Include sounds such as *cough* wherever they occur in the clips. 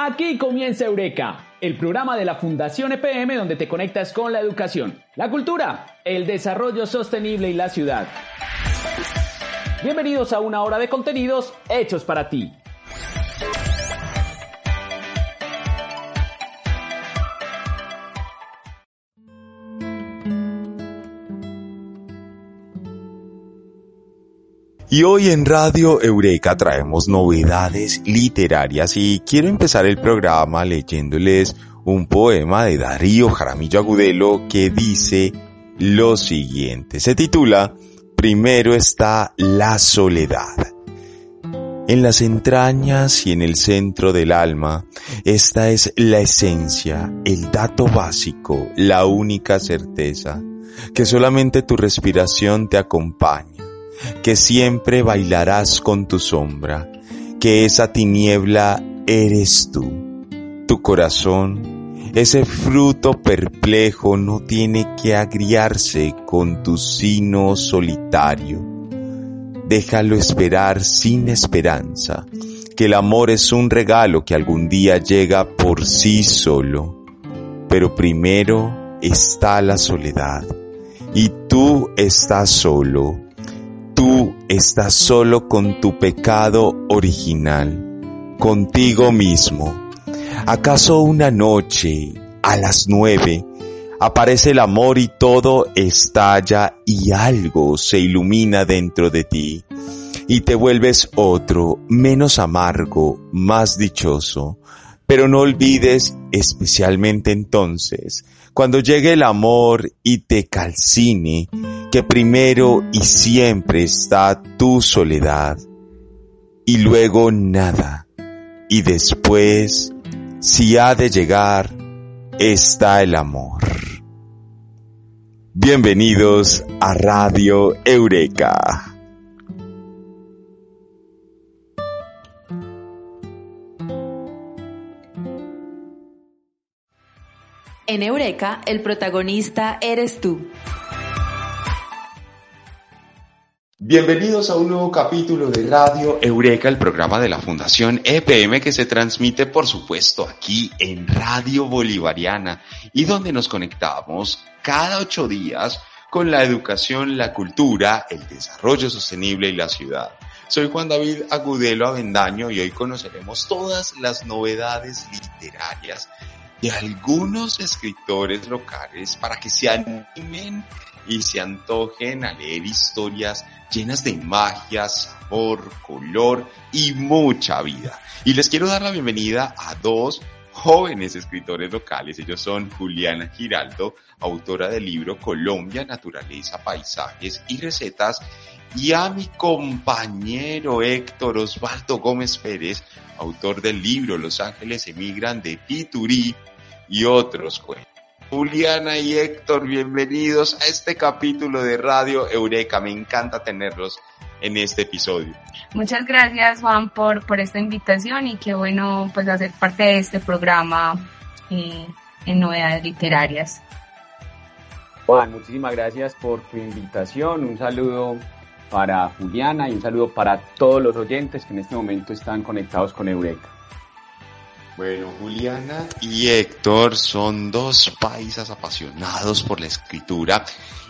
Aquí comienza Eureka, el programa de la Fundación EPM donde te conectas con la educación, la cultura, el desarrollo sostenible y la ciudad. Bienvenidos a una hora de contenidos hechos para ti. Y hoy en Radio Eureka traemos novedades literarias y quiero empezar el programa leyéndoles un poema de Darío Jaramillo Agudelo que dice lo siguiente. Se titula Primero está la soledad. En las entrañas y en el centro del alma, esta es la esencia, el dato básico, la única certeza, que solamente tu respiración te acompaña que siempre bailarás con tu sombra, que esa tiniebla eres tú. Tu corazón, ese fruto perplejo no tiene que agriarse con tu sino solitario. Déjalo esperar sin esperanza, que el amor es un regalo que algún día llega por sí solo. Pero primero está la soledad, y tú estás solo estás solo con tu pecado original, contigo mismo. ¿Acaso una noche, a las nueve, aparece el amor y todo estalla y algo se ilumina dentro de ti? Y te vuelves otro, menos amargo, más dichoso. Pero no olvides, especialmente entonces, cuando llegue el amor y te calcine, que primero y siempre está tu soledad y luego nada y después, si ha de llegar, está el amor. Bienvenidos a Radio Eureka. En Eureka, el protagonista eres tú. Bienvenidos a un nuevo capítulo de Radio Eureka, el programa de la Fundación EPM que se transmite, por supuesto, aquí en Radio Bolivariana y donde nos conectamos cada ocho días con la educación, la cultura, el desarrollo sostenible y la ciudad. Soy Juan David Agudelo Avendaño y hoy conoceremos todas las novedades literarias de algunos escritores locales para que se animen y se antojen a leer historias llenas de magia, sabor, color y mucha vida. Y les quiero dar la bienvenida a dos jóvenes escritores locales. Ellos son Juliana Giraldo, autora del libro Colombia, Naturaleza, Paisajes y Recetas, y a mi compañero Héctor Osvaldo Gómez Pérez, autor del libro Los Ángeles emigran de Piturí y otros cuentos. Juliana y Héctor, bienvenidos a este capítulo de Radio Eureka. Me encanta tenerlos en este episodio. Muchas gracias Juan por, por esta invitación y qué bueno pues hacer parte de este programa eh, en novedades literarias. Juan, muchísimas gracias por tu invitación. Un saludo para Juliana y un saludo para todos los oyentes que en este momento están conectados con Eureka. Bueno, Juliana y Héctor son dos paisas apasionados por la escritura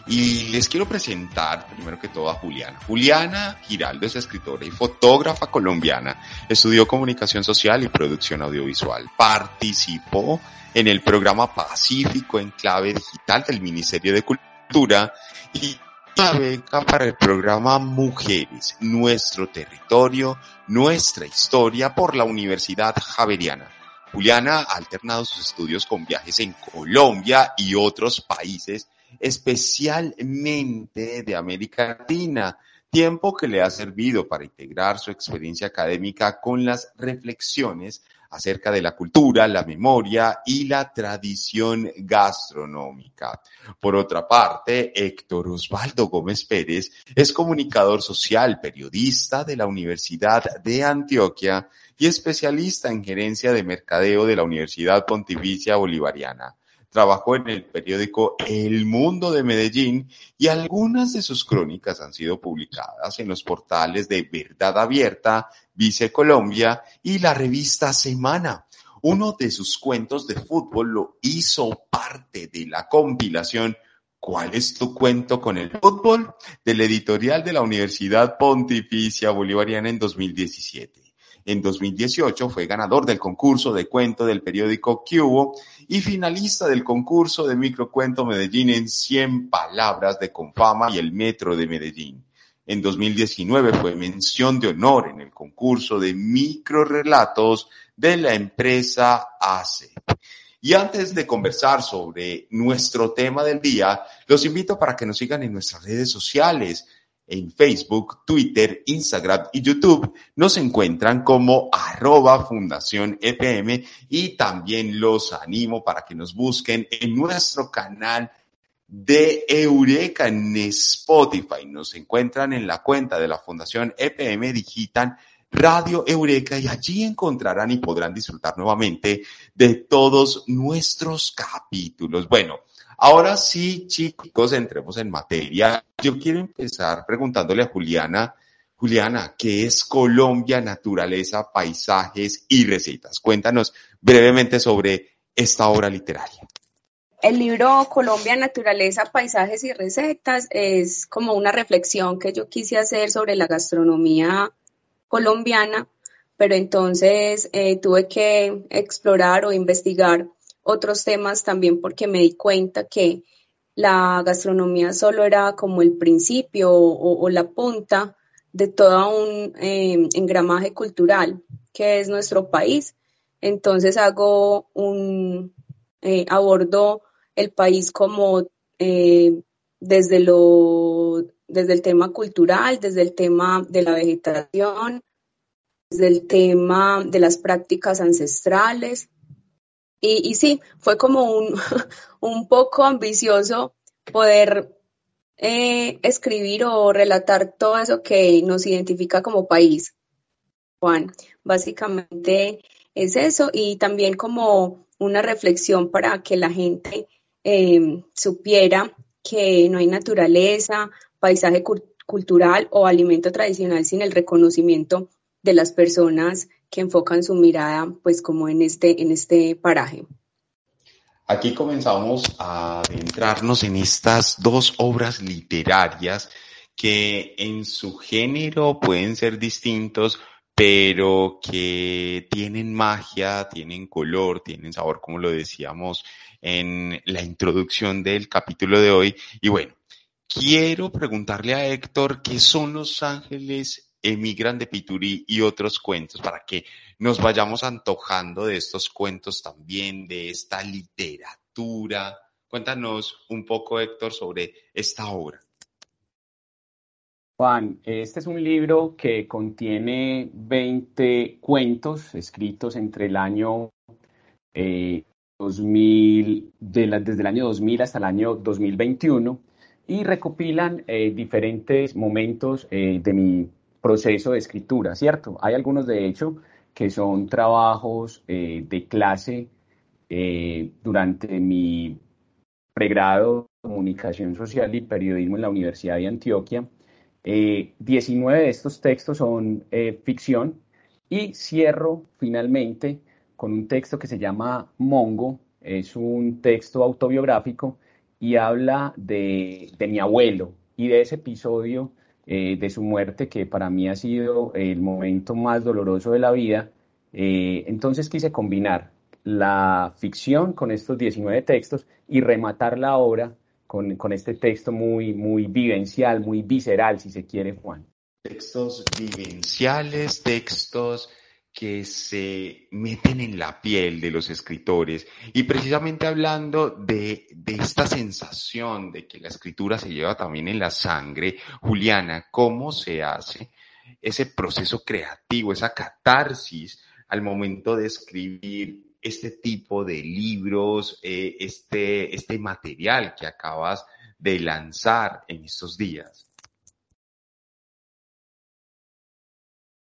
y les quiero presentar primero que todo a Juliana. Juliana Giraldo es escritora y fotógrafa colombiana. Estudió comunicación social y producción audiovisual. Participó en el programa Pacífico en clave digital del Ministerio de Cultura y la beca para el programa Mujeres, Nuestro Territorio, Nuestra Historia por la Universidad Javeriana. Juliana ha alternado sus estudios con viajes en Colombia y otros países, especialmente de América Latina, tiempo que le ha servido para integrar su experiencia académica con las reflexiones acerca de la cultura, la memoria y la tradición gastronómica. Por otra parte, Héctor Osvaldo Gómez Pérez es comunicador social, periodista de la Universidad de Antioquia y especialista en gerencia de mercadeo de la Universidad Pontificia Bolivariana. trabajó en el periódico El Mundo de Medellín y algunas de sus crónicas han sido publicadas en los portales de Verdad Abierta, Vice Colombia y la revista Semana. Uno de sus cuentos de fútbol lo hizo parte de la compilación ¿Cuál es tu cuento con el fútbol? del editorial de la Universidad Pontificia Bolivariana en 2017. En 2018 fue ganador del concurso de cuento del periódico Cubo y finalista del concurso de microcuento Medellín en 100 palabras de Confama y el Metro de Medellín. En 2019 fue mención de honor en el concurso de microrelatos de la empresa ACE. Y antes de conversar sobre nuestro tema del día, los invito para que nos sigan en nuestras redes sociales. En Facebook, Twitter, Instagram y YouTube nos encuentran como arroba Fundación EPM y también los animo para que nos busquen en nuestro canal de Eureka en Spotify. Nos encuentran en la cuenta de la Fundación EPM Digital Radio Eureka y allí encontrarán y podrán disfrutar nuevamente de todos nuestros capítulos. Bueno, ahora sí, chicos, entremos en materia. Yo quiero empezar preguntándole a Juliana. Juliana, ¿qué es Colombia, naturaleza, paisajes y recetas? Cuéntanos brevemente sobre esta obra literaria. El libro Colombia, Naturaleza, Paisajes y Recetas es como una reflexión que yo quise hacer sobre la gastronomía colombiana, pero entonces eh, tuve que explorar o investigar otros temas también porque me di cuenta que la gastronomía solo era como el principio o, la punta de todo un eh, engramaje cultural que es nuestro país. Entonces hago un, eh, abordo el país como desde lo desde el tema cultural, desde el tema de la vegetación, desde el tema de las prácticas ancestrales. Y, sí, fue como un, *laughs* un poco ambicioso poder eh, escribir o relatar todo eso que nos identifica como país. Juan, básicamente es eso y también como una reflexión para que la gente eh, supiera que no hay naturaleza, paisaje cultural o alimento tradicional sin el reconocimiento de las personas que enfocan su mirada pues como en este, en este paraje. Aquí comenzamos a adentrarnos en estas dos obras literarias que en su género pueden ser distintos, pero que tienen magia, tienen color, tienen sabor, como lo decíamos en la introducción del capítulo de hoy. Y bueno, quiero preguntarle a Héctor qué son los ángeles emigran de Piturí y otros cuentos para que nos vayamos antojando de estos cuentos también, de esta literatura. Cuéntanos un poco, Héctor, sobre esta obra. Juan, este es un libro que contiene 20 cuentos escritos entre el año 2000, eh, desde el año 2000 hasta el año 2021 y recopilan eh, diferentes momentos eh, de mi proceso de escritura, ¿cierto? Hay algunos, de hecho, que son trabajos de clase durante mi pregrado de comunicación social y periodismo en la Universidad de Antioquia 19 eh, de estos textos son eh, ficción y cierro finalmente con un texto que se llama Mongo, es un texto autobiográfico y habla de, mi abuelo y de ese episodio eh, de su muerte que para mí ha sido el momento más doloroso de la vida. entonces quise combinar la ficción con estos 19 textos y rematar la obra con, con, este texto muy, muy vivencial, muy visceral, si se quiere, Juan. Textos vivenciales, textos que se meten en la piel de los escritores. Y precisamente hablando de, de, esta sensación de que la escritura se lleva también en la sangre, Juliana, ¿cómo se hace ese proceso creativo, esa catarsis al momento de escribir este tipo de libros, eh, este, este material que acabas de lanzar en estos días?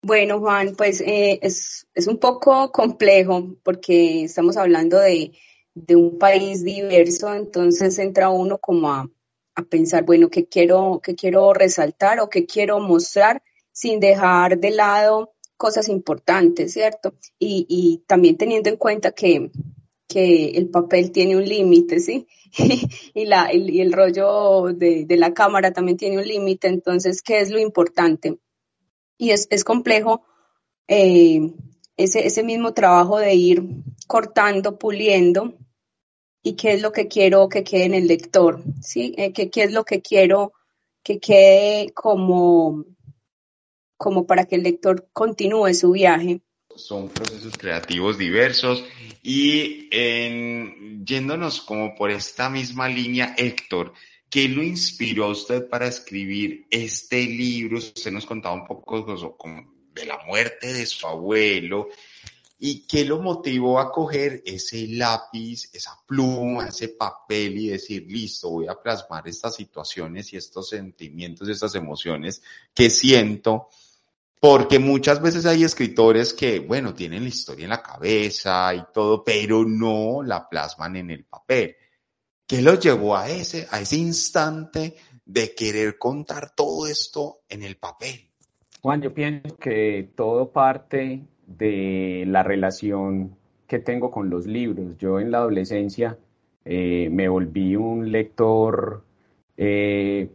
Bueno, Juan, pues eh, es, un poco complejo porque estamos hablando de, de un país diverso, entonces entra uno como a, a pensar, bueno, ¿qué quiero, qué quiero resaltar o qué quiero mostrar sin dejar de lado cosas importantes, ¿cierto? Y, y también teniendo en cuenta que, que el papel tiene un límite, ¿sí? *laughs* y, la, y el rollo de, de, la cámara también tiene un límite, entonces, ¿qué es lo importante? Y es, es complejo eh, ese, ese mismo trabajo de ir cortando, puliendo, y qué es lo que quiero que quede en el lector, ¿sí? Eh, ¿Qué, qué es lo que quiero que quede como, como para que el lector continúe su viaje son procesos creativos diversos y en, yéndonos como por esta misma línea, Héctor, ¿qué lo inspiró a usted para escribir este libro? Usted nos contaba un poco de la muerte de su abuelo y qué lo motivó a coger ese lápiz, esa pluma, ese papel y decir, listo, voy a plasmar estas situaciones y estos sentimientos, estas emociones que siento porque muchas veces hay escritores que, bueno, tienen la historia en la cabeza y todo, pero no la plasman en el papel. ¿Qué los llevó a ese, a ese instante de querer contar todo esto en el papel? Juan, yo pienso que todo parte de la relación que tengo con los libros. Yo en la adolescencia eh, me volví un lector eh,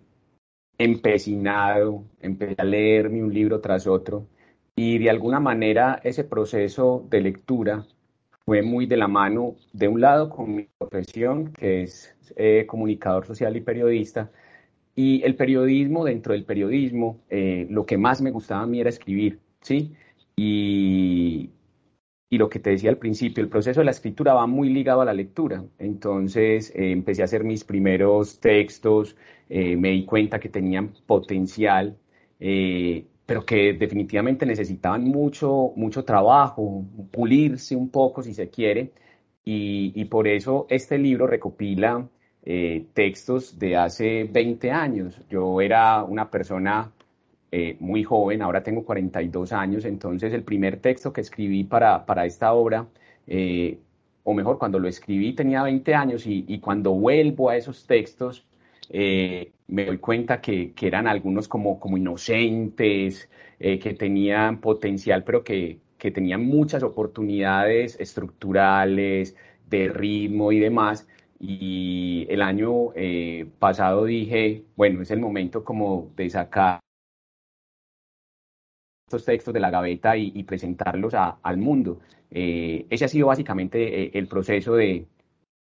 empecinado, empecé a leerme un libro tras otro y de alguna manera ese proceso de lectura fue muy de la mano, de un lado con mi profesión, que es eh, comunicador social y periodista, y el periodismo, dentro del periodismo, eh, lo que más me gustaba a mí era escribir, ¿sí? Y, y lo que te decía al principio, el proceso de la escritura va muy ligado a la lectura. Entonces eh, empecé a hacer mis primeros textos, eh, me di cuenta que tenían potencial, eh, pero que definitivamente necesitaban mucho, mucho trabajo, pulirse un poco si se quiere. Y, y por eso este libro recopila textos de hace 20 años. Yo era una persona eh, muy joven, ahora tengo 42 años, entonces el primer texto que escribí para, para esta obra, eh, o mejor, cuando lo escribí tenía 20 años y, y cuando vuelvo a esos textos, eh, me doy cuenta que, eran algunos como, como inocentes, que tenían potencial, pero que, que tenían muchas oportunidades estructurales, de ritmo y demás. Y el año pasado dije, bueno, es el momento como de sacar estos textos de la gaveta y, presentarlos al mundo. Eh, ese ha sido básicamente eh, el proceso de,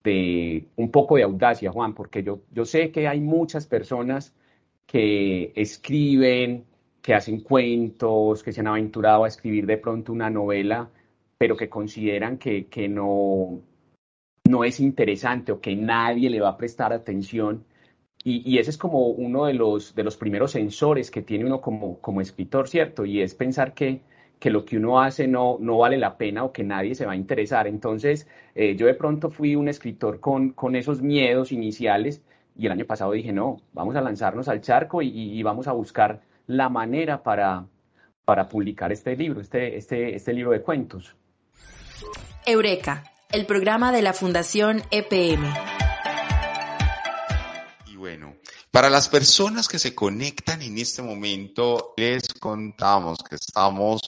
un poco de audacia, Juan, porque yo, yo sé que hay muchas personas que escriben, que hacen cuentos, que se han aventurado a escribir de pronto una novela, pero que consideran que, que no, no es interesante o que nadie le va a prestar atención y, ese es como uno de los, de los primeros sensores que tiene uno como, como escritor, ¿cierto? Y es pensar que, que lo que uno hace no, no vale la pena o que nadie se va a interesar. Entonces, eh, yo de pronto fui un escritor con, con esos miedos iniciales y el año pasado dije, no, vamos a lanzarnos al charco y, y vamos a buscar la manera para, para publicar este libro, este, este, este libro de cuentos. Eureka, el programa de la Fundación EPM. Para las personas que se conectan en este momento, les contamos que estamos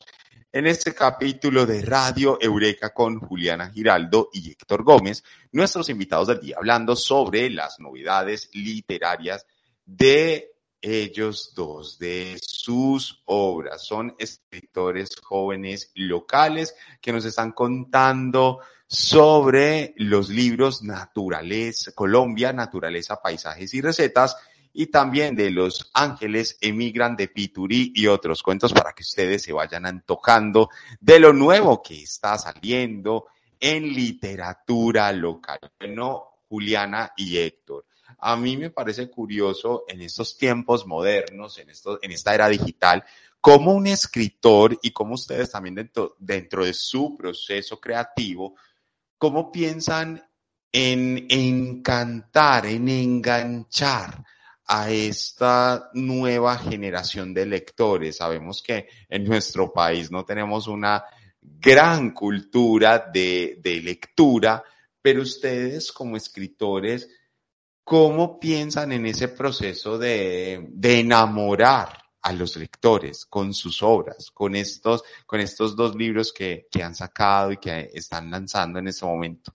en este capítulo de Radio Eureka con Juliana Giraldo y Héctor Gómez, nuestros invitados del día, hablando sobre las novedades literarias de ellos dos, de sus obras. Son escritores jóvenes locales que nos están contando sobre los libros Naturaleza, Colombia, Naturaleza, Paisajes y Recetas y también de Los Ángeles Emigran de Piturí y otros cuentos para que ustedes se vayan antojando de lo nuevo que está saliendo en literatura local. Bueno, Juliana y Héctor. A mí me parece curioso en estos tiempos modernos, en, esto, en esta era digital, cómo un escritor y cómo ustedes también dentro, dentro de su proceso creativo, cómo piensan en encantar, en enganchar a esta nueva generación de lectores. Sabemos que en nuestro país no tenemos una gran cultura de, de lectura, pero ustedes como escritores, ¿cómo piensan en ese proceso de, de enamorar a los lectores con sus obras, con estos, con estos dos libros que, que han sacado y que están lanzando en este momento?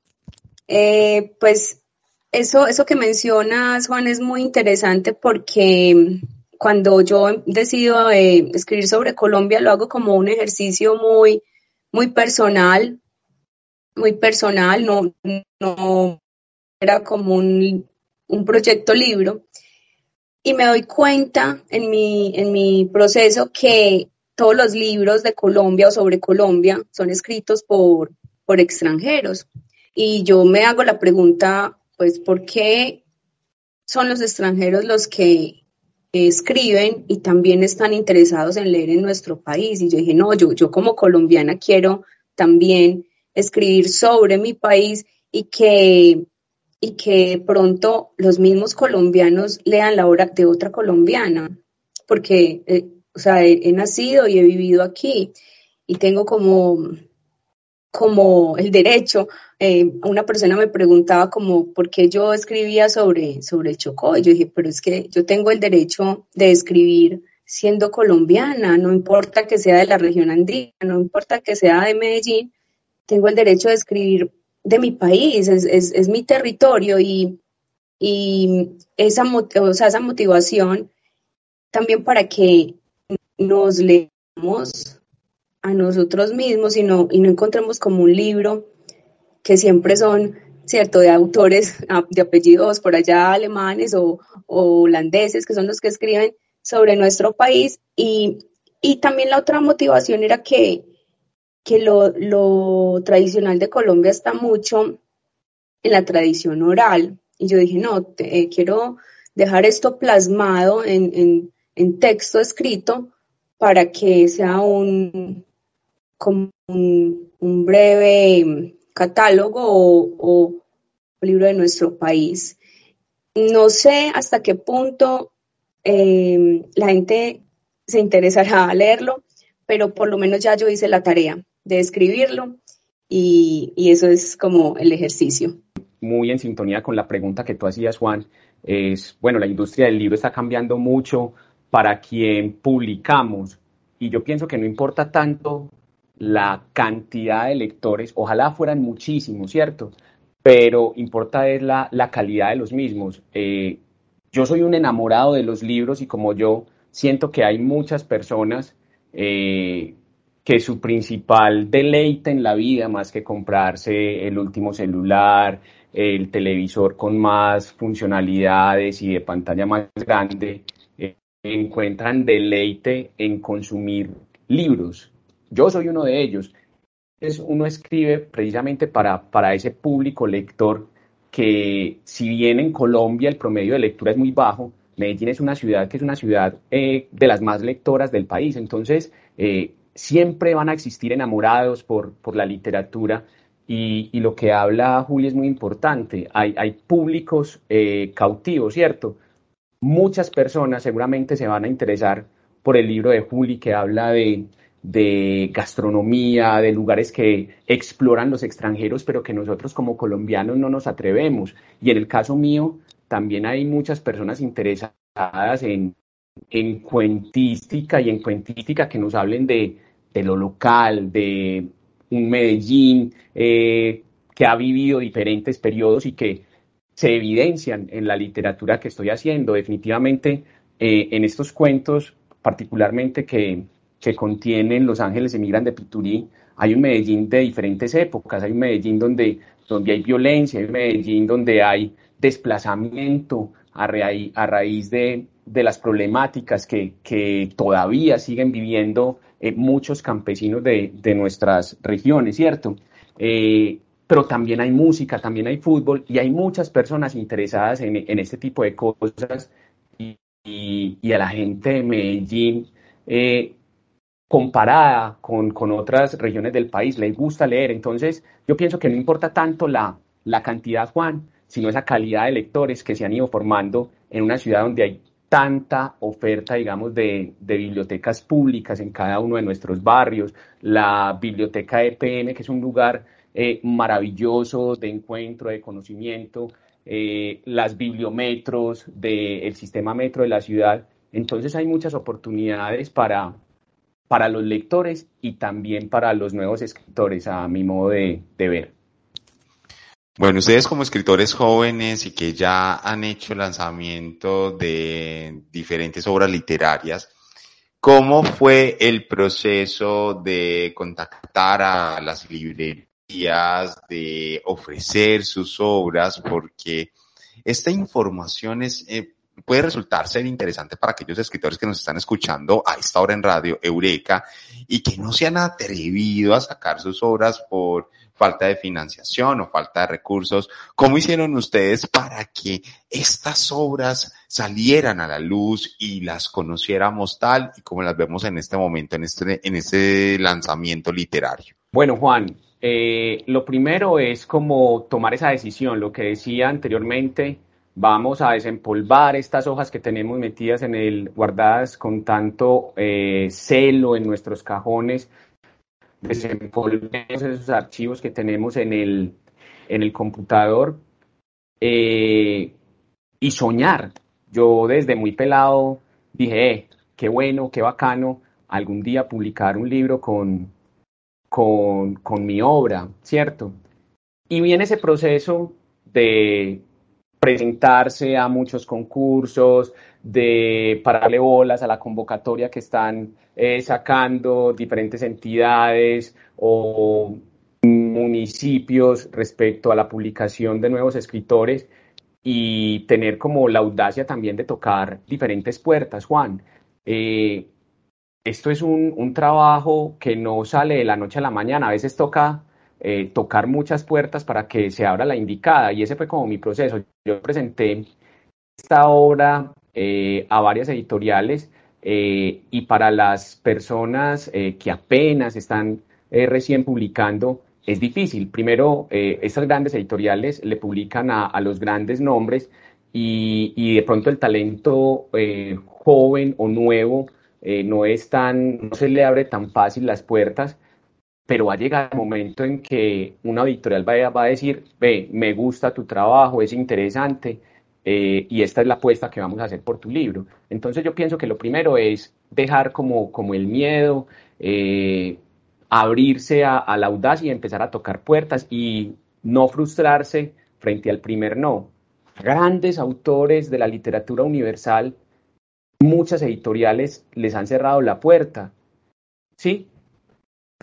Eh, pues eso, eso que mencionas, Juan, es muy interesante porque cuando yo decido eh, escribir sobre Colombia, lo hago como un ejercicio muy, muy personal, muy personal, no, no era como un, un proyecto libro y me doy cuenta en mi, en mi proceso que todos los libros de Colombia o sobre Colombia son escritos por, por extranjeros. Y yo me hago la pregunta, pues, ¿por qué son los extranjeros los que escriben y también están interesados en leer en nuestro país? Y yo dije, no, yo, yo como colombiana quiero también escribir sobre mi país y que y que pronto los mismos colombianos lean la obra de otra colombiana, porque, eh, o sea, he, nacido y he vivido aquí y tengo como, como el derecho. Eh, una persona me preguntaba como por qué yo escribía sobre, sobre Chocó y yo dije, pero es que yo tengo el derecho de escribir siendo colombiana, no importa que sea de la región andina, no importa que sea de Medellín, tengo el derecho de escribir de mi país, es, es, mi territorio y, y esa, o esa motivación también para que nos leamos a nosotros mismos y no, y no encontremos como un libro que siempre son, ¿cierto?, de autores *laughs* ah, de apellidos por allá alemanes o, o holandeses, que son los que escriben sobre nuestro país. Y, y también la otra motivación era que que lo, tradicional de Colombia está mucho en la tradición oral. Y yo dije, no, eh, quiero dejar esto plasmado en, texto escrito para que sea un, como un, breve catálogo o, libro de nuestro país. No sé hasta qué punto eh, la gente se interesará a leerlo, pero por lo menos ya yo hice la tarea de escribirlo y, eso es como el ejercicio. Muy en sintonía con la pregunta que tú hacías, Juan, es, bueno, la industria del libro está cambiando mucho para quien publicamos y yo pienso que no importa tanto la cantidad de lectores, ojalá fueran muchísimos, ¿cierto? Pero importa es la, calidad de los mismos. Eh, yo soy un enamorado de los libros y como yo siento que hay muchas personas eh, que su principal deleite en la vida, más que comprarse el último celular, el televisor con más funcionalidades y de pantalla más grande, eh, encuentran deleite en consumir libros. Yo soy uno de ellos. Es, uno escribe precisamente para, para ese público lector que si bien en Colombia el promedio de lectura es muy bajo, Medellín es una ciudad que es una ciudad eh, de las más lectoras del país. Entonces, eh, siempre van a existir enamorados por, por la literatura y, lo que habla Juli es muy importante. Hay, hay públicos eh, cautivos, ¿cierto? Muchas personas seguramente se van a interesar por el libro de Juli que habla de, de gastronomía, de lugares que exploran los extranjeros, pero que nosotros como colombianos no nos atrevemos. Y en el caso mío, también hay muchas personas interesadas en, en cuentística y en cuentística que nos hablen de, lo local, de un Medellín eh, que ha vivido diferentes periodos y que se evidencian en la literatura que estoy haciendo. Definitivamente eh, en estos cuentos, particularmente que, que contienen Los Ángeles emigran de Piturí, hay un Medellín de diferentes épocas, hay un Medellín donde, donde hay violencia, hay un Medellín donde hay desplazamiento a, raíz de, de, las problemáticas que, que todavía siguen viviendo eh, muchos campesinos de, de, nuestras regiones, ¿cierto? Eh, pero también hay música, también hay fútbol y hay muchas personas interesadas en, en este tipo de cosas y, y, a la gente de Medellín, eh, comparada con, con, otras regiones del país, les gusta leer. Entonces, yo pienso que no importa tanto la, la cantidad, Juan, sino esa calidad de lectores que se han ido formando en una ciudad donde hay tanta oferta, digamos, de, bibliotecas públicas en cada uno de nuestros barrios, la biblioteca EPN, que es un lugar eh, maravilloso de encuentro, de conocimiento, eh, las bibliometros del sistema metro de la ciudad. Entonces hay muchas oportunidades para, para los lectores y también para los nuevos escritores, a mi modo de, ver. Bueno, ustedes como escritores jóvenes y que ya han hecho lanzamiento de diferentes obras literarias, ¿cómo fue el proceso de contactar a las librerías, de ofrecer sus obras? Porque esta información es, eh, puede resultar ser interesante para aquellos escritores que nos están escuchando a esta hora en radio Eureka y que no se han atrevido a sacar sus obras por falta de financiación o falta de recursos. ¿Cómo hicieron ustedes para que estas obras salieran a la luz y las conociéramos tal y como las vemos en este momento, en este, en este lanzamiento literario? Bueno, Juan, eh, lo primero es como tomar esa decisión, lo que decía anteriormente, vamos a desempolvar estas hojas que tenemos metidas en el, guardadas con tanto eh, celo en nuestros cajones, desenvolvemos esos archivos que tenemos en el, en el computador eh, y soñar. Yo desde muy pelado dije, eh, qué bueno, qué bacano, algún día publicar un libro con, con, con mi obra, ¿cierto? Y viene ese proceso de presentarse a muchos concursos, de pararle bolas a la convocatoria que están eh, sacando diferentes entidades o municipios respecto a la publicación de nuevos escritores y tener como la audacia también de tocar diferentes puertas, Juan. Eh, esto es un, un, trabajo que no sale de la noche a la mañana, a veces toca eh, tocar muchas puertas para que se abra la indicada y ese fue como mi proceso. Yo presenté esta obra eh, a varias editoriales eh, y para las personas eh, que apenas están recién publicando es difícil. Primero, estas grandes editoriales le publican a, los grandes nombres y, y, de pronto el talento joven o nuevo no es tan, no se le abre tan fácil las puertas pero va a llegar el momento en que una editorial va a, decir, ve, me gusta tu trabajo, es interesante, eh, y esta es la apuesta que vamos a hacer por tu libro. Entonces yo pienso que lo primero es dejar como, como el miedo, eh, abrirse a, a, la audacia y empezar a tocar puertas y no frustrarse frente al primer no. Grandes autores de la literatura universal, muchas editoriales les han cerrado la puerta. Sí,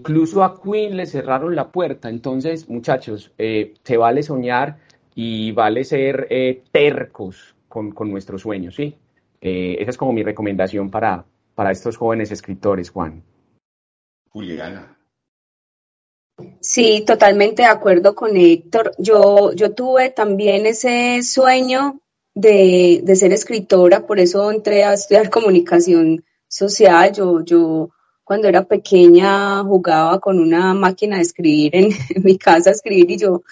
incluso a Queen le cerraron la puerta. Entonces, muchachos, eh, se vale soñar y vale ser eh, tercos con, con, nuestros sueños, ¿sí? Eh, esa es como mi recomendación para, para estos jóvenes escritores, Juan. Juliana. Sí, totalmente de acuerdo con Héctor. Yo, yo tuve también ese sueño de, de ser escritora, por eso entré a estudiar *laughs* comunicación social. Yo, yo cuando era pequeña jugaba con una máquina de escribir en, *laughs* mi casa, escribir y yo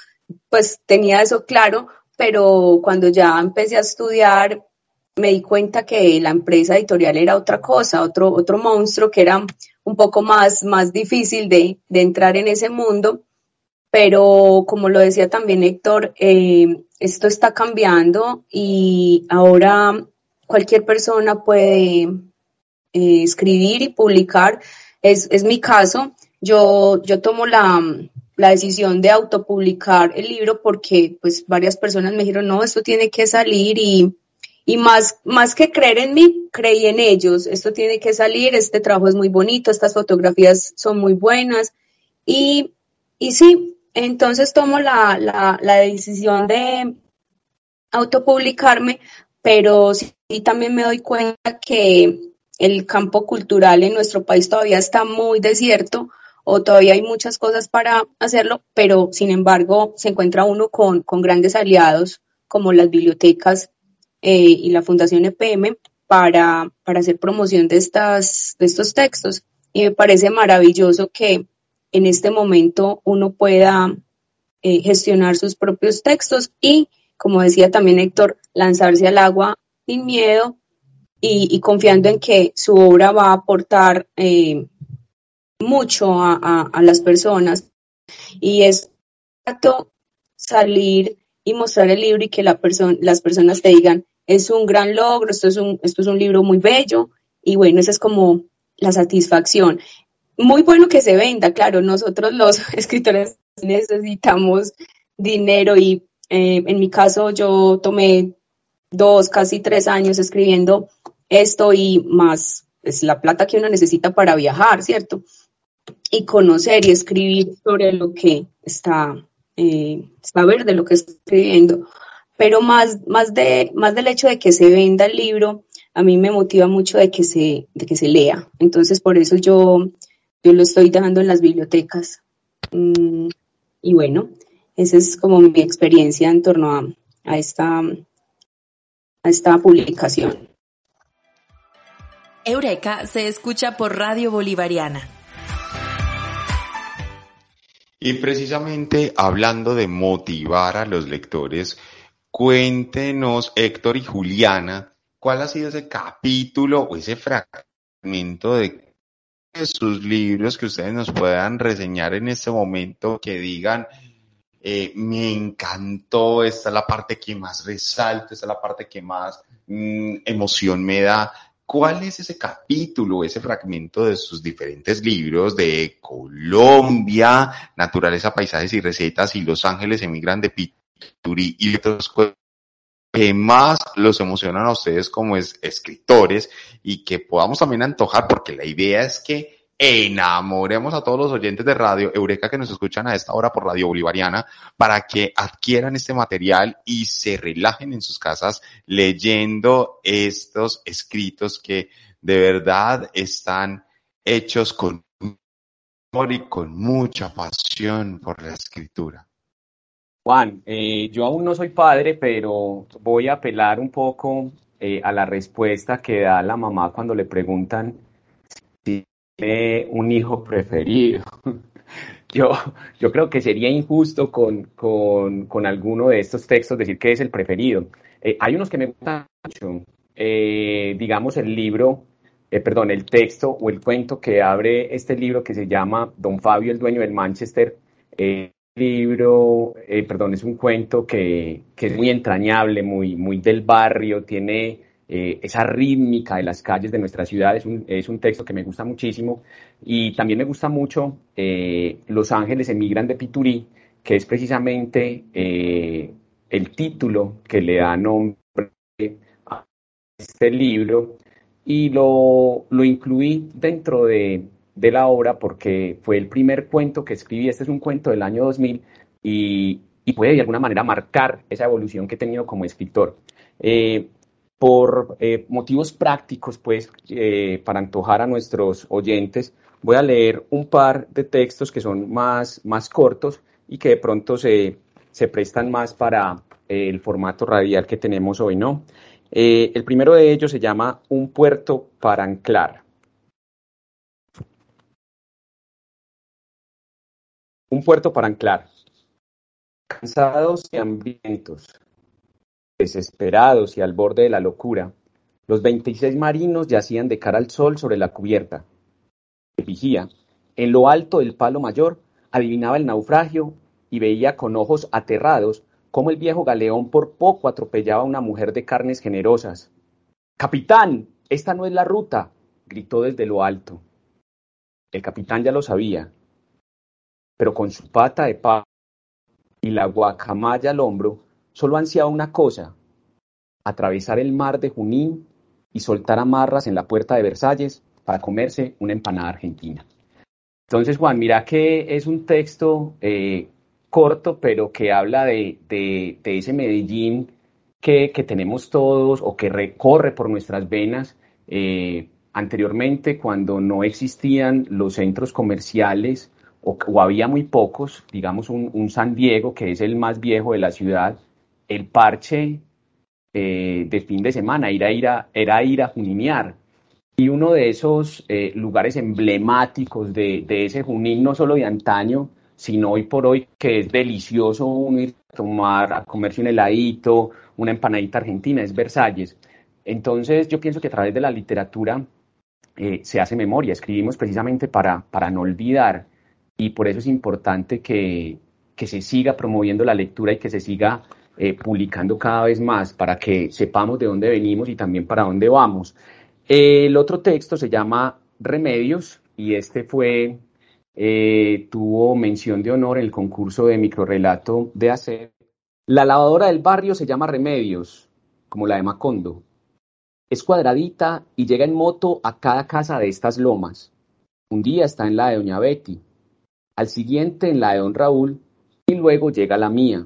pues tenía eso claro, pero cuando ya empecé a estudiar me di cuenta que la empresa editorial era otra cosa, otro, otro monstruo que era un poco más, más difícil de, de entrar en ese mundo. Pero como lo decía también Héctor, eh, esto está cambiando y ahora cualquier persona puede eh, escribir y publicar. Es, es mi caso. Yo, yo tomo la, la decisión de autopublicar el libro porque pues varias personas me dijeron, no, esto tiene que salir y, y más, más que creer en mí, creí en ellos, esto tiene que salir, este trabajo es muy bonito, estas fotografías son muy buenas y, y sí, entonces tomo la, la, la decisión de autopublicarme, pero sí también me doy cuenta que el campo cultural en nuestro país todavía está muy desierto o todavía hay muchas cosas para hacerlo, pero sin embargo se encuentra uno con, con grandes aliados como las bibliotecas eh, y la Fundación EPM para, para hacer promoción de, estas, de estos textos. Y me parece maravilloso que en este momento uno pueda eh, gestionar sus propios textos y, como decía también Héctor, lanzarse al agua sin miedo y, y confiando en que su obra va a aportar eh, mucho a, a, las personas y es salir y mostrar el libro y que la las personas te digan, es un gran logro, esto es un, esto es un libro muy bello y bueno, esa es como la satisfacción. Muy bueno que se venda, claro, nosotros los *laughs* escritores necesitamos dinero y eh, en mi caso yo tomé dos, casi tres años escribiendo esto y más es la plata que uno necesita para viajar, ¿cierto? Y conocer y escribir sobre lo que está, eh, saber de lo que está escribiendo. Pero más, más, de, más del hecho de que se venda el libro, a mí me motiva mucho de que se, de que se lea. Entonces, por eso yo, yo lo estoy dejando en las bibliotecas. Mm, y bueno, esa es como mi experiencia en torno a, a esta, a esta publicación. Eureka se escucha por Radio Bolivariana. Y precisamente hablando de motivar a los lectores, cuéntenos, Héctor y Juliana, cuál ha sido ese capítulo o ese fragmento de sus libros que ustedes nos puedan reseñar en este momento, que digan, eh, me encantó, esta es la parte que más resalto, esta es la parte que más mm, emoción me da. ¿Cuál es ese capítulo, ese fragmento de sus diferentes libros de Colombia, Naturaleza, Paisajes y Recetas y Los Ángeles emigran de Pituri y otros que más los emocionan a ustedes como escritores y que podamos también antojar, porque la idea es que enamoremos a todos los oyentes de Radio Eureka que nos escuchan a esta hora por Radio Bolivariana para que adquieran este material y se relajen en sus casas leyendo estos escritos que de verdad están hechos con amor y con mucha pasión por la escritura. Juan, eh, yo aún no soy padre, pero voy a apelar un poco eh, a la respuesta que da la mamá cuando le preguntan un hijo preferido. *laughs* Yo, yo creo que sería injusto con, con, con, alguno de estos textos decir que es el preferido. Eh, hay unos que me gustan mucho. Eh, digamos el libro, eh, perdón, el texto o el cuento que abre este libro que se llama Don Fabio, el dueño del Manchester. libro, perdón, es un cuento que, que, es muy entrañable, muy, muy del barrio, tiene eh, esa rítmica de las calles de nuestra ciudad es un, es un, texto que me gusta muchísimo. Y también me gusta mucho eh, Los Ángeles emigran de Piturí, que es precisamente eh, el título que le da nombre a este libro. Y lo, lo incluí dentro de, de, la obra porque fue el primer cuento que escribí, este es un cuento del año 2000 y, y puede de alguna manera marcar esa evolución que he tenido como escritor. Por eh, motivos prácticos, pues, eh, para antojar a nuestros oyentes, voy a leer un par de textos que son más, más cortos y que de pronto se, se prestan más para eh, el formato radial que tenemos hoy, ¿no? el primero de ellos se llama Un puerto para anclar. Un puerto para anclar. Cansados y hambrientos, Desesperados y al borde de la locura, los veintiséis marinos yacían de cara al sol sobre la cubierta. El vigía, en lo alto del palo mayor, adivinaba el naufragio y veía con ojos aterrados cómo el viejo galeón por poco atropellaba a una mujer de carnes generosas. Capitán, esta no es la ruta, gritó desde lo alto. El capitán ya lo sabía, pero con su pata de palo y la guacamaya al hombro, Solo ansiaba una cosa, atravesar el mar de Junín y soltar amarras en la puerta de Versalles para comerse una empanada argentina. Entonces, Juan, mira que es un texto eh, corto, pero que habla de, ese Medellín que, tenemos todos o que recorre por nuestras venas. Eh, anteriormente, cuando no existían los centros comerciales o, había muy pocos, digamos un San Diego, que es el más viejo de la ciudad, el parche eh, de fin de semana, ir a era ir a Juninear. Y uno de esos eh, lugares emblemáticos de, ese Junín, no solo de antaño, sino hoy por hoy, que es delicioso uno ir a tomar, a comerse un heladito, una empanadita argentina, es Versalles. Entonces yo pienso que a través de la literatura eh, se hace memoria, escribimos precisamente para, para no olvidar y por eso es importante que, que se siga promoviendo la lectura y que se siga eh, publicando cada vez más para que sepamos de dónde venimos y también para dónde vamos. El otro texto se llama Remedios y este fue, eh, tuvo mención de honor en el concurso de microrelato de hacer. La lavadora del barrio se llama Remedios, como la de Macondo. Es cuadradita y llega en moto a cada casa de estas lomas. Un día está en la de Doña Betty, al siguiente en la de Don Raúl y luego llega la mía.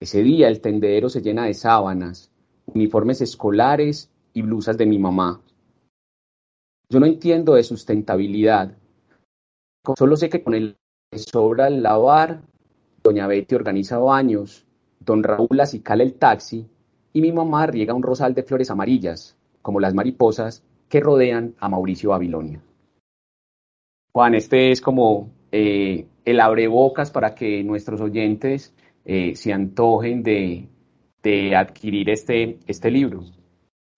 Ese día el tendedero se llena de sábanas, uniformes escolares y blusas de mi mamá. Yo no entiendo de sustentabilidad. Solo sé que con el sobra el lavar, doña Betty organiza baños, don Raúl acicala el taxi y mi mamá riega un rosal de flores amarillas, como las mariposas que rodean a Mauricio Babilonia. Juan, este es como eh, el abrebocas para que nuestros oyentes eh, se antojen de, adquirir este, este libro.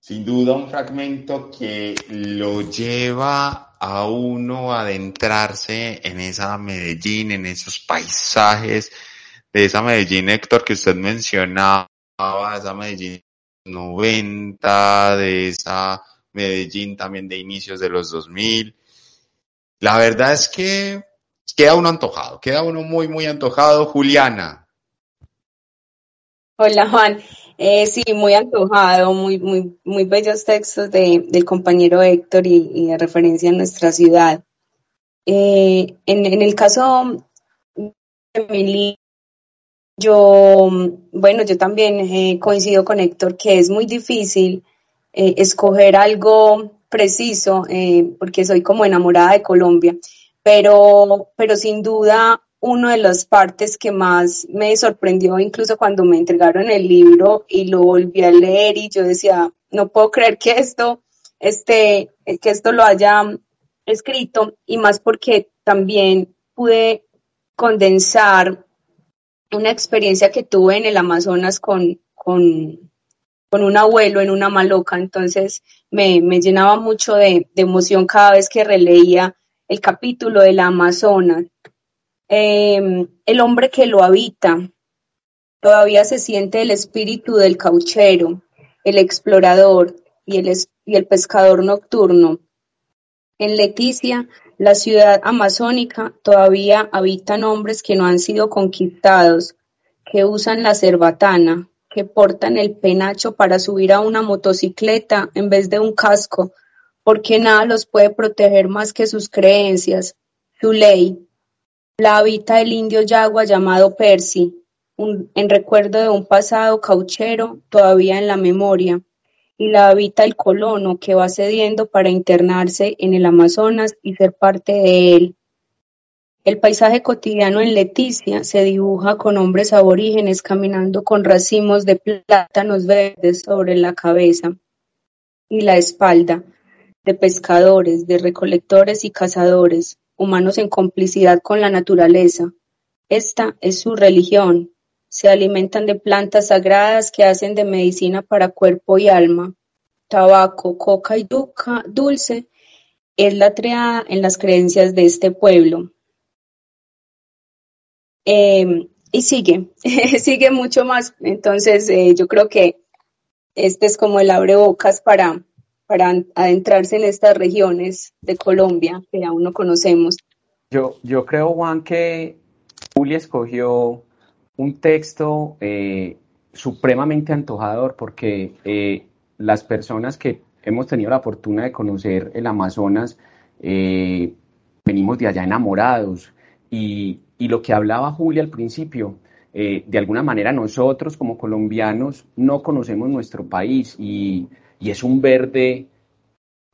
Sin duda un fragmento que lo lleva a uno a adentrarse en esa Medellín, en esos paisajes de esa Medellín, Héctor, que usted mencionaba, esa Medellín 90, de esa Medellín también de inicios de los 2000. La verdad es que queda uno antojado, queda uno muy, muy antojado. Juliana. Hola Juan, eh, sí, muy antojado, muy, muy, muy bellos textos de, del compañero Héctor y, de referencia a nuestra ciudad. Eh, en, en, el caso de mi yo, bueno, yo también eh, coincido con Héctor que es muy difícil eh, escoger algo preciso, porque soy como enamorada de Colombia, pero, pero sin duda una de las partes que más me sorprendió, incluso cuando me entregaron el libro y lo volví a leer y yo decía, no puedo creer que esto, este, que esto lo haya escrito y más porque también pude condensar una experiencia que tuve en el Amazonas con, con, con un abuelo en una maloca, entonces me, me llenaba mucho de, emoción cada vez que releía el capítulo de la Amazonas. Em, el hombre que lo habita, todavía se siente el espíritu del cauchero, el explorador y el, y el pescador nocturno. En Leticia, la ciudad amazónica, todavía habitan hombres que no han sido conquistados, que usan la cerbatana, que portan el penacho para subir a una motocicleta en vez de un casco, porque nada los puede proteger más que sus creencias, su ley. La habita el indio yagua llamado Percy, en recuerdo de un pasado cauchero todavía en la memoria, y la habita el colono que va cediendo para internarse en el Amazonas y ser parte de él. El paisaje cotidiano en Leticia se dibuja con hombres aborígenes caminando con racimos de plátanos verdes sobre la cabeza y la espalda, de pescadores, de recolectores y cazadores, humanos en complicidad con la naturaleza. Esta es su religión. Se alimentan de plantas sagradas que hacen de medicina para cuerpo y alma. Tabaco, coca y dulce es la triada en las creencias de este pueblo. Em, y sigue, *laughs* sigue mucho más. Entonces, eh, yo creo que este es como el abrebocas para, para adentrarse en estas regiones de Colombia que aún no conocemos. Yo, yo creo, Juan, que Julia escogió un texto eh, supremamente antojador porque eh, las personas que hemos tenido la fortuna de conocer el Amazonas venimos de allá enamorados y, y lo que hablaba Julia al principio, eh, de alguna manera nosotros como colombianos no conocemos nuestro país y, es un verde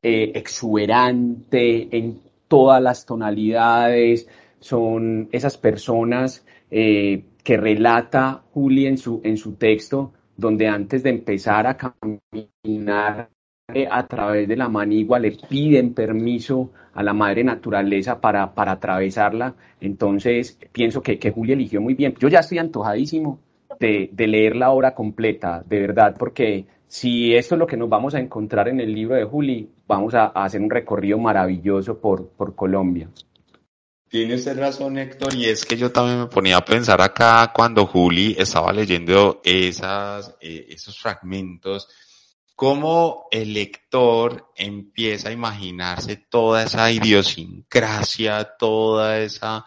eh, exuberante en todas las tonalidades, son esas personas eh, que relata Julia en su, en su texto, donde antes de empezar a caminar a través de la manigua le piden permiso a la madre naturaleza para, para atravesarla. Entonces, pienso que, que, Julia eligió muy bien. Yo ya estoy antojadísimo de, de, leer la obra completa, de verdad, porque si esto es lo que nos vamos a encontrar en el libro de Juli, vamos a, hacer un recorrido maravilloso por, por Colombia. Tiene usted razón, Héctor, y es que yo también me ponía a pensar acá cuando Juli estaba leyendo eh, esos fragmentos, cómo el lector empieza a imaginarse toda esa idiosincrasia, toda esa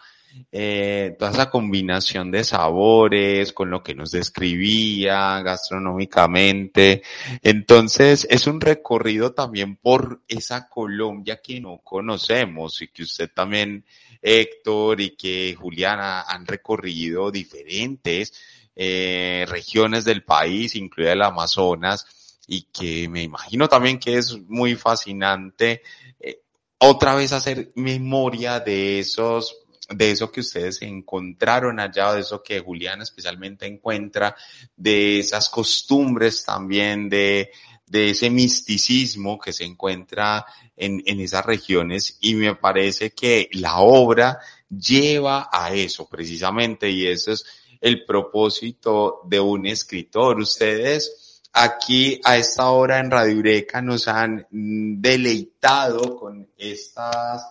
eh, toda esa combinación de sabores con lo que nos describía gastronómicamente. Entonces es un recorrido también por esa Colombia que no conocemos y que usted también, Héctor, y que Juliana han recorrido diferentes eh, regiones del país, incluida el Amazonas, y que me imagino también que es muy fascinante eh, otra vez hacer memoria de esos de eso que ustedes encontraron allá, de eso que Julián especialmente encuentra, de esas costumbres también, de, de ese misticismo que se encuentra en, en esas regiones y me parece que la obra lleva a eso precisamente y eso es el propósito de un escritor. Ustedes aquí a esta hora en Radio Eureka nos han deleitado con estas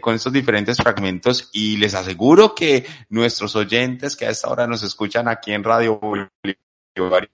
con estos diferentes fragmentos y les aseguro que nuestros oyentes que a esta hora nos escuchan aquí en Radio Bolívar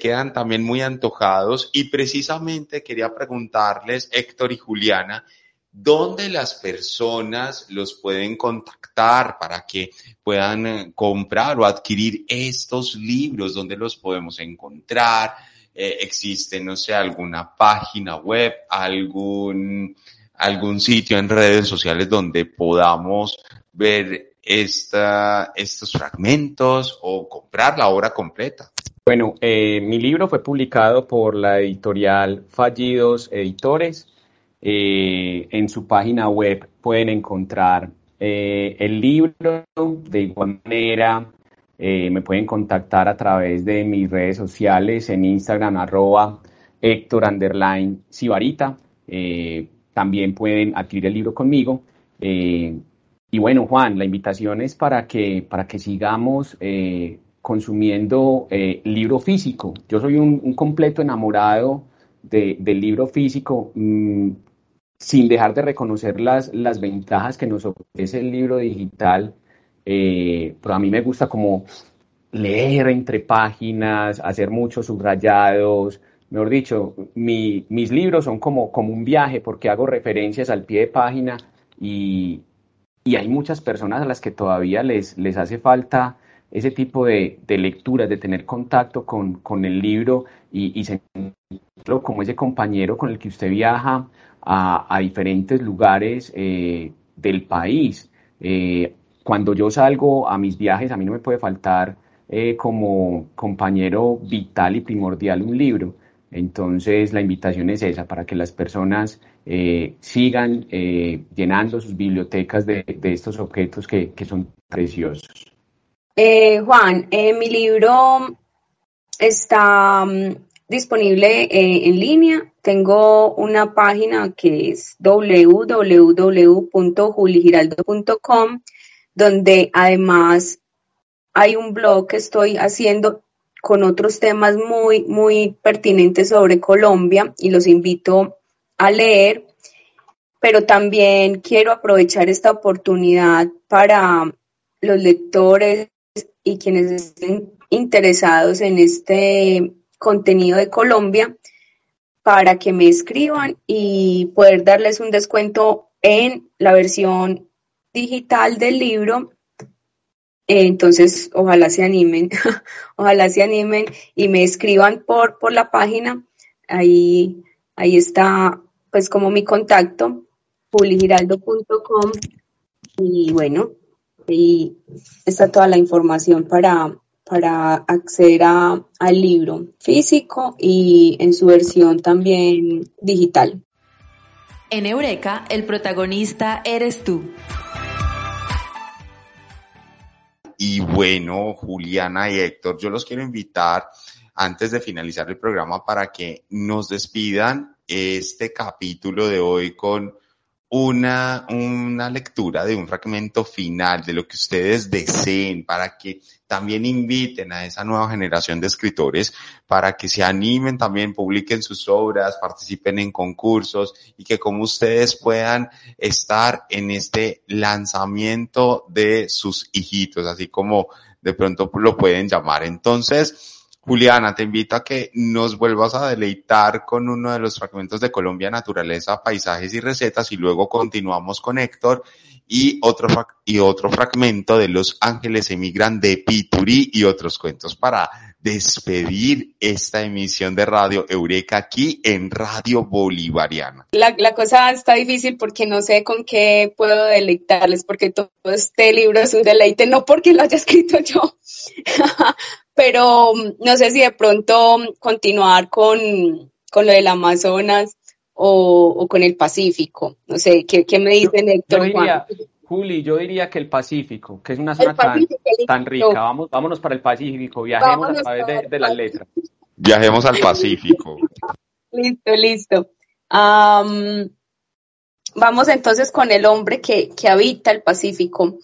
quedan también muy antojados y precisamente quería preguntarles, Héctor y Juliana, ¿dónde las personas los pueden contactar para que puedan eh, comprar o adquirir estos libros? ¿Dónde los podemos encontrar? Eh, ¿Existe, no sé, alguna página web, algún algún sitio en redes sociales donde podamos ver esta, estos fragmentos o comprar la obra completa? Bueno, eh, mi libro fue publicado por la editorial Fallidos Editores. Eh, en su página web pueden encontrar eh, el libro. De igual manera, me pueden contactar a través de mis redes sociales en Instagram, arroba Héctor Underline Sibarita también pueden adquirir el libro conmigo. Eh, y bueno, Juan, la invitación es para que, para que sigamos eh, consumiendo eh, libro físico. Yo soy un, completo enamorado del libro físico, mm, sin dejar de reconocer las, las ventajas que nos ofrece el libro digital. pero a mí me gusta como leer entre páginas, hacer muchos subrayados, mejor dicho, mis libros son como, como un viaje porque hago referencias al pie de página y, hay muchas personas a las que todavía les, les hace falta ese tipo de, de lecturas, de tener contacto con, el libro y, y sentirlo como ese compañero con el que usted viaja a, diferentes lugares eh, del país. Eh, cuando yo salgo a mis viajes, a mí no me puede faltar eh, como compañero vital y primordial un libro. Entonces, la invitación es esa, para que las personas eh, sigan eh, llenando sus bibliotecas de, estos objetos que, son preciosos. Eh, Juan, mi libro está mm, disponible en línea. Tengo una página que es www.juligiraldo.com, donde además hay un blog que estoy haciendo con otros temas muy, muy pertinentes sobre Colombia y los invito a leer, pero también quiero aprovechar esta oportunidad para los lectores y quienes estén interesados en este contenido de Colombia para que me escriban y poder darles un descuento en la versión digital del libro entonces, ojalá se animen, *laughs* ojalá se animen y me escriban por, por la página. Ahí, ahí está, pues, como mi contacto, puligiraldo.com. Y bueno, ahí está toda la información para, para acceder a, al libro físico y en su versión también digital. En Eureka, el protagonista eres tú. Y bueno, Juliana y Héctor, yo los quiero invitar antes de finalizar el programa para que nos despidan este capítulo de hoy con una, una lectura de un fragmento final de lo que ustedes deseen para que también inviten a esa nueva generación de escritores para que se animen también, publiquen sus obras, participen en concursos y que como ustedes puedan estar en este lanzamiento de sus hijitos, así como de pronto lo pueden llamar. Entonces, Juliana, te invito a que nos vuelvas a deleitar con uno de los fragmentos de Colombia, Naturaleza, Paisajes y Recetas y luego continuamos con Héctor y otro, y otro fragmento de Los Ángeles Emigran de Piturí y otros cuentos para despedir esta emisión de Radio Eureka aquí en Radio Bolivariana. La, la cosa está difícil porque no sé con qué puedo deleitarles, porque todo este libro es un deleite, no porque lo haya escrito yo, *laughs* pero no sé si de pronto continuar con, con lo del Amazonas o, o, con el Pacífico. No sé, ¿qué, qué me dicen Héctor Juan? Juli, yo diría que el Pacífico, que es una zona tan, tan, rica. Vamos, vámonos para el Pacífico, viajemos a través de, de, las letras. Viajemos al Pacífico. listo, listo. Um, vamos entonces con el hombre que, que habita el Pacífico.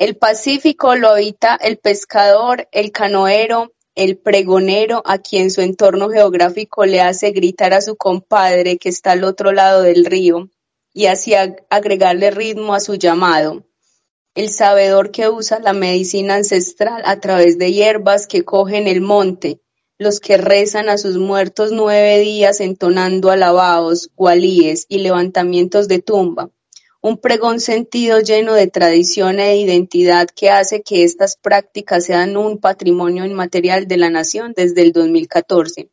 El Pacífico lo habita el pescador, el canoero, el pregonero, a quien su entorno geográfico le hace gritar a su compadre que está al otro lado del río y así agregarle ritmo a su llamado. El sabedor que usa la medicina ancestral a través de hierbas que cogen el monte, los que rezan a sus muertos nueve días entonando alabados, gualíes y levantamientos de tumba un pregón sentido lleno de tradición e identidad que hace que estas prácticas sean un patrimonio inmaterial de la nación desde el 2014.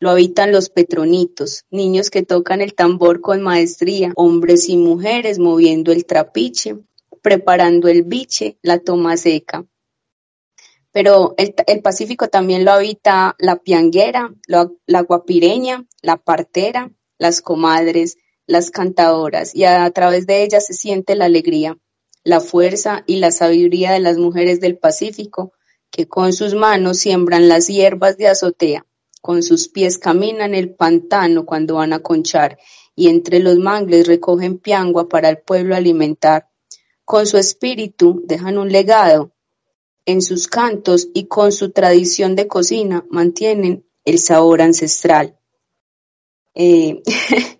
Lo habitan los petronitos, niños que tocan el tambor con maestría, hombres y mujeres moviendo el trapiche, preparando el biche, la toma seca. Pero el, Pacífico también lo habita la pianguera, la guapireña, la partera, las comadres, las cantadoras, y a, través de ellas se siente la alegría, la fuerza y la sabiduría de las mujeres del Pacífico, que con sus manos siembran las hierbas de azotea, con sus pies caminan el pantano cuando van a conchar, y entre los mangles recogen piangua para el pueblo alimentar. Con su espíritu dejan un legado en sus cantos y con su tradición de cocina mantienen el sabor ancestral. Eh, *laughs*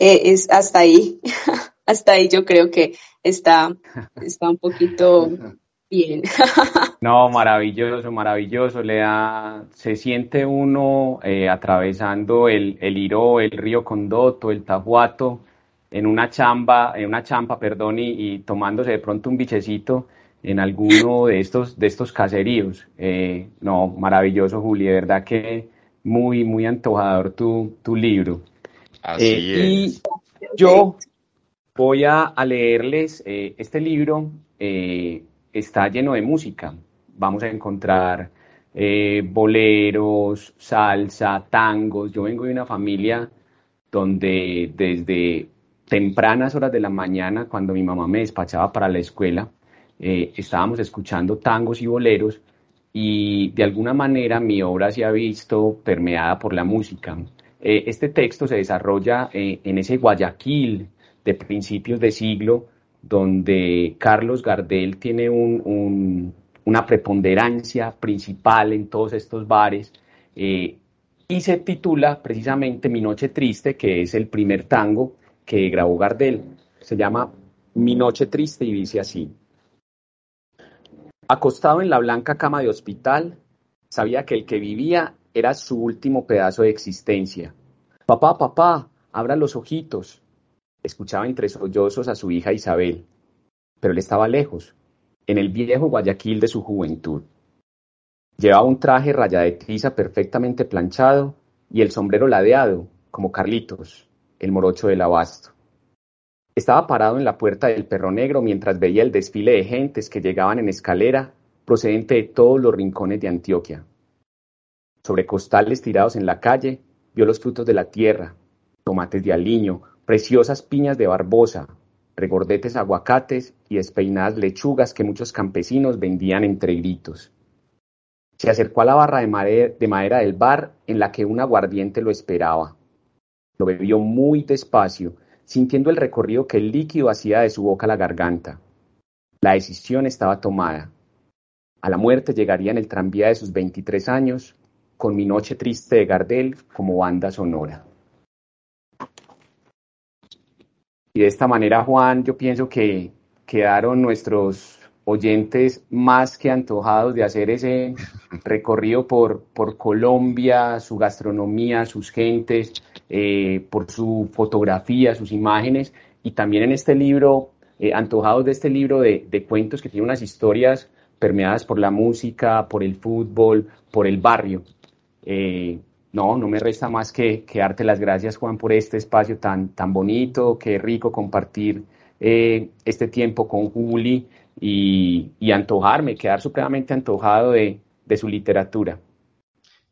Eh, es hasta ahí, *laughs* hasta ahí yo creo que está, está un poquito bien. *laughs* no, maravilloso, maravilloso, le da, se siente uno eh, atravesando el, el Iró, el río Condoto, el Tahuato, en una chamba, en una champa, perdón, y, tomándose de pronto un bichecito en alguno de estos, de estos caseríos. Eh, no, maravilloso, Juli, de verdad que muy, muy antojador tu, tu libro. Así eh, Y yo voy a, leerles eh, este libro, eh, está lleno de música. Vamos a encontrar boleros, salsa, tangos. Yo vengo de una familia donde desde tempranas horas de la mañana, cuando mi mamá me despachaba para la escuela, estábamos escuchando tangos y boleros y de alguna manera mi obra se ha visto permeada por la música. Eh, este texto se desarrolla eh, en ese Guayaquil de principios de siglo, donde Carlos Gardel tiene una preponderancia principal en todos estos bares eh, y se titula precisamente Mi Noche Triste, que es el primer tango que grabó Gardel. Se llama Mi Noche Triste y dice así. Acostado en la blanca cama de hospital, sabía que el que vivía era su último pedazo de existencia. Papá, papá, abra los ojitos. Escuchaba entre sollozos a su hija Isabel, pero él estaba lejos, en el viejo Guayaquil de su juventud. Llevaba un traje raya de tiza perfectamente planchado y el sombrero ladeado, como Carlitos, el morocho del abasto. Estaba parado en la puerta del perro negro mientras veía el desfile de gentes que llegaban en escalera procedente de todos los rincones de Antioquia. Sobre costales tirados en la calle, vio los frutos de la tierra, tomates de aliño, preciosas piñas de barbosa, regordetes aguacates y despeinadas lechugas que muchos campesinos vendían entre gritos. Se acercó a la barra de madera, de madera del bar en la que un aguardiente lo esperaba. Lo bebió muy despacio, sintiendo el recorrido que el líquido hacía de su boca a la garganta. La decisión estaba tomada. A la muerte llegaría en el tranvía de sus 23 años, con mi noche triste de Gardel como banda sonora. Y de esta manera, Juan, yo pienso que quedaron nuestros oyentes más que antojados de hacer ese *laughs* recorrido por, por Colombia, su gastronomía, sus gentes, eh, por su fotografía, sus imágenes, y también en este libro, eh, antojados de este libro de, de, cuentos que tiene unas historias permeadas por la música, por el fútbol, por el barrio. Eh, no, no me resta más que, que, darte las gracias, Juan, por este espacio tan, tan bonito, qué rico compartir este tiempo con Juli y, y, antojarme, quedar supremamente antojado de, de su literatura.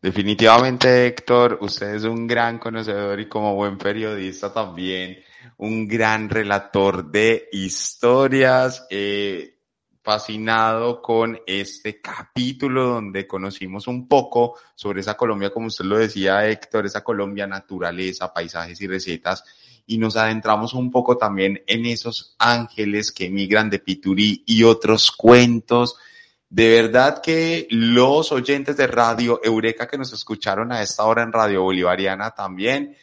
Definitivamente, Héctor, usted es un gran conocedor y como buen periodista también, un gran relator de historias. Eh, fascinado con este capítulo donde conocimos un poco sobre esa Colombia, como usted lo decía, Héctor, esa Colombia, naturaleza, paisajes y recetas. Y nos adentramos un poco también en esos ángeles que emigran de Piturí y otros cuentos de verdad que los oyentes de Radio Eureka que nos escucharon a esta hora en Radio Bolivariana también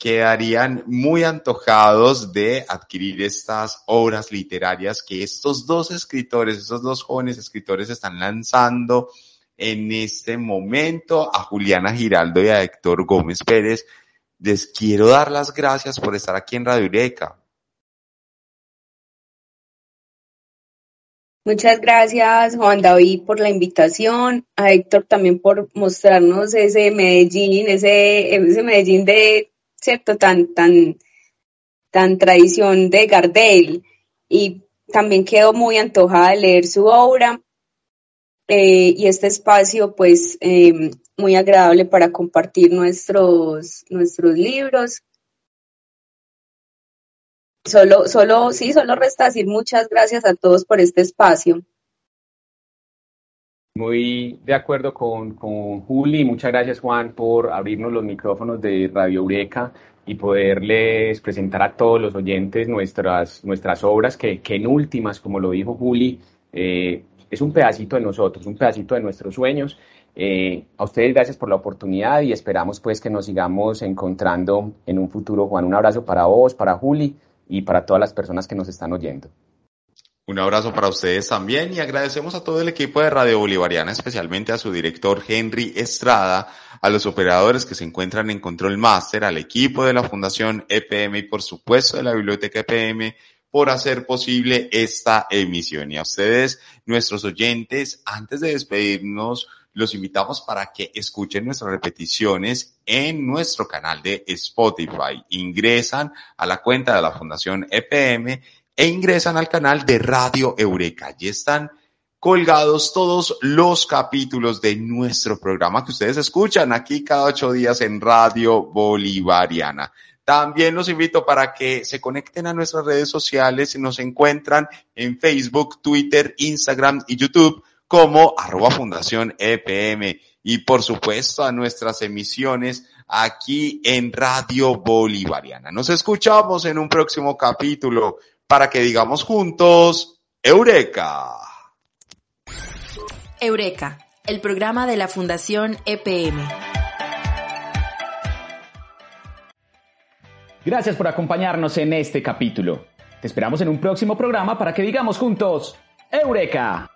quedarían muy antojados de adquirir estas obras literarias que estos dos escritores, estos dos jóvenes escritores están lanzando en este momento a Juliana Giraldo y a Héctor Gómez Pérez. Les quiero dar las gracias por estar aquí en Radio Eureka. Muchas gracias, Juan David, por la invitación, a Héctor también por mostrarnos ese Medellín, ese, ese Medellín de, cierto, tan, tan, tan tradición de Gardel. Y también quedo muy antojada de leer su obra. Eh, y este espacio, pues, eh, muy agradable para compartir nuestros, nuestros libros Solo, solo, sí, solo resta decir muchas gracias a todos por este espacio. Muy de acuerdo con, Juli. Muchas gracias, Juan, por abrirnos los micrófonos de Radio Eureka y poderles presentar a todos los oyentes nuestras, nuestras obras, que, que en últimas, como lo dijo Juli, eh, es un pedacito de nosotros, un pedacito de nuestros sueños. Eh, a ustedes gracias por la oportunidad y esperamos pues que nos sigamos encontrando en un futuro. Juan, un abrazo para vos, para Juli y para todas las personas que nos están oyendo. Un abrazo para ustedes también y agradecemos a todo el equipo de Radio Bolivariana, especialmente a su director Henry Estrada, a los operadores que se encuentran en Control Master, al equipo de la Fundación EPM y por supuesto de la Biblioteca EPM por hacer posible esta emisión. Y a ustedes, nuestros oyentes, antes de despedirnos, los invitamos para que escuchen nuestras repeticiones en nuestro canal de Spotify. Ingresan a la cuenta de la Fundación EPM e ingresan al canal de Radio Eureka. y están colgados todos los capítulos de nuestro programa que ustedes escuchan aquí cada ocho días en Radio Bolivariana. También los invito para que se conecten a nuestras redes sociales y nos encuentran en Facebook, Twitter, Instagram y YouTube como arroba fundación EPM y por supuesto a nuestras emisiones aquí en Radio Bolivariana. Nos escuchamos en un próximo capítulo para que digamos juntos, Eureka. Eureka, el programa de la Fundación EPM. Gracias por acompañarnos en este capítulo. Te esperamos en un próximo programa para que digamos juntos, Eureka.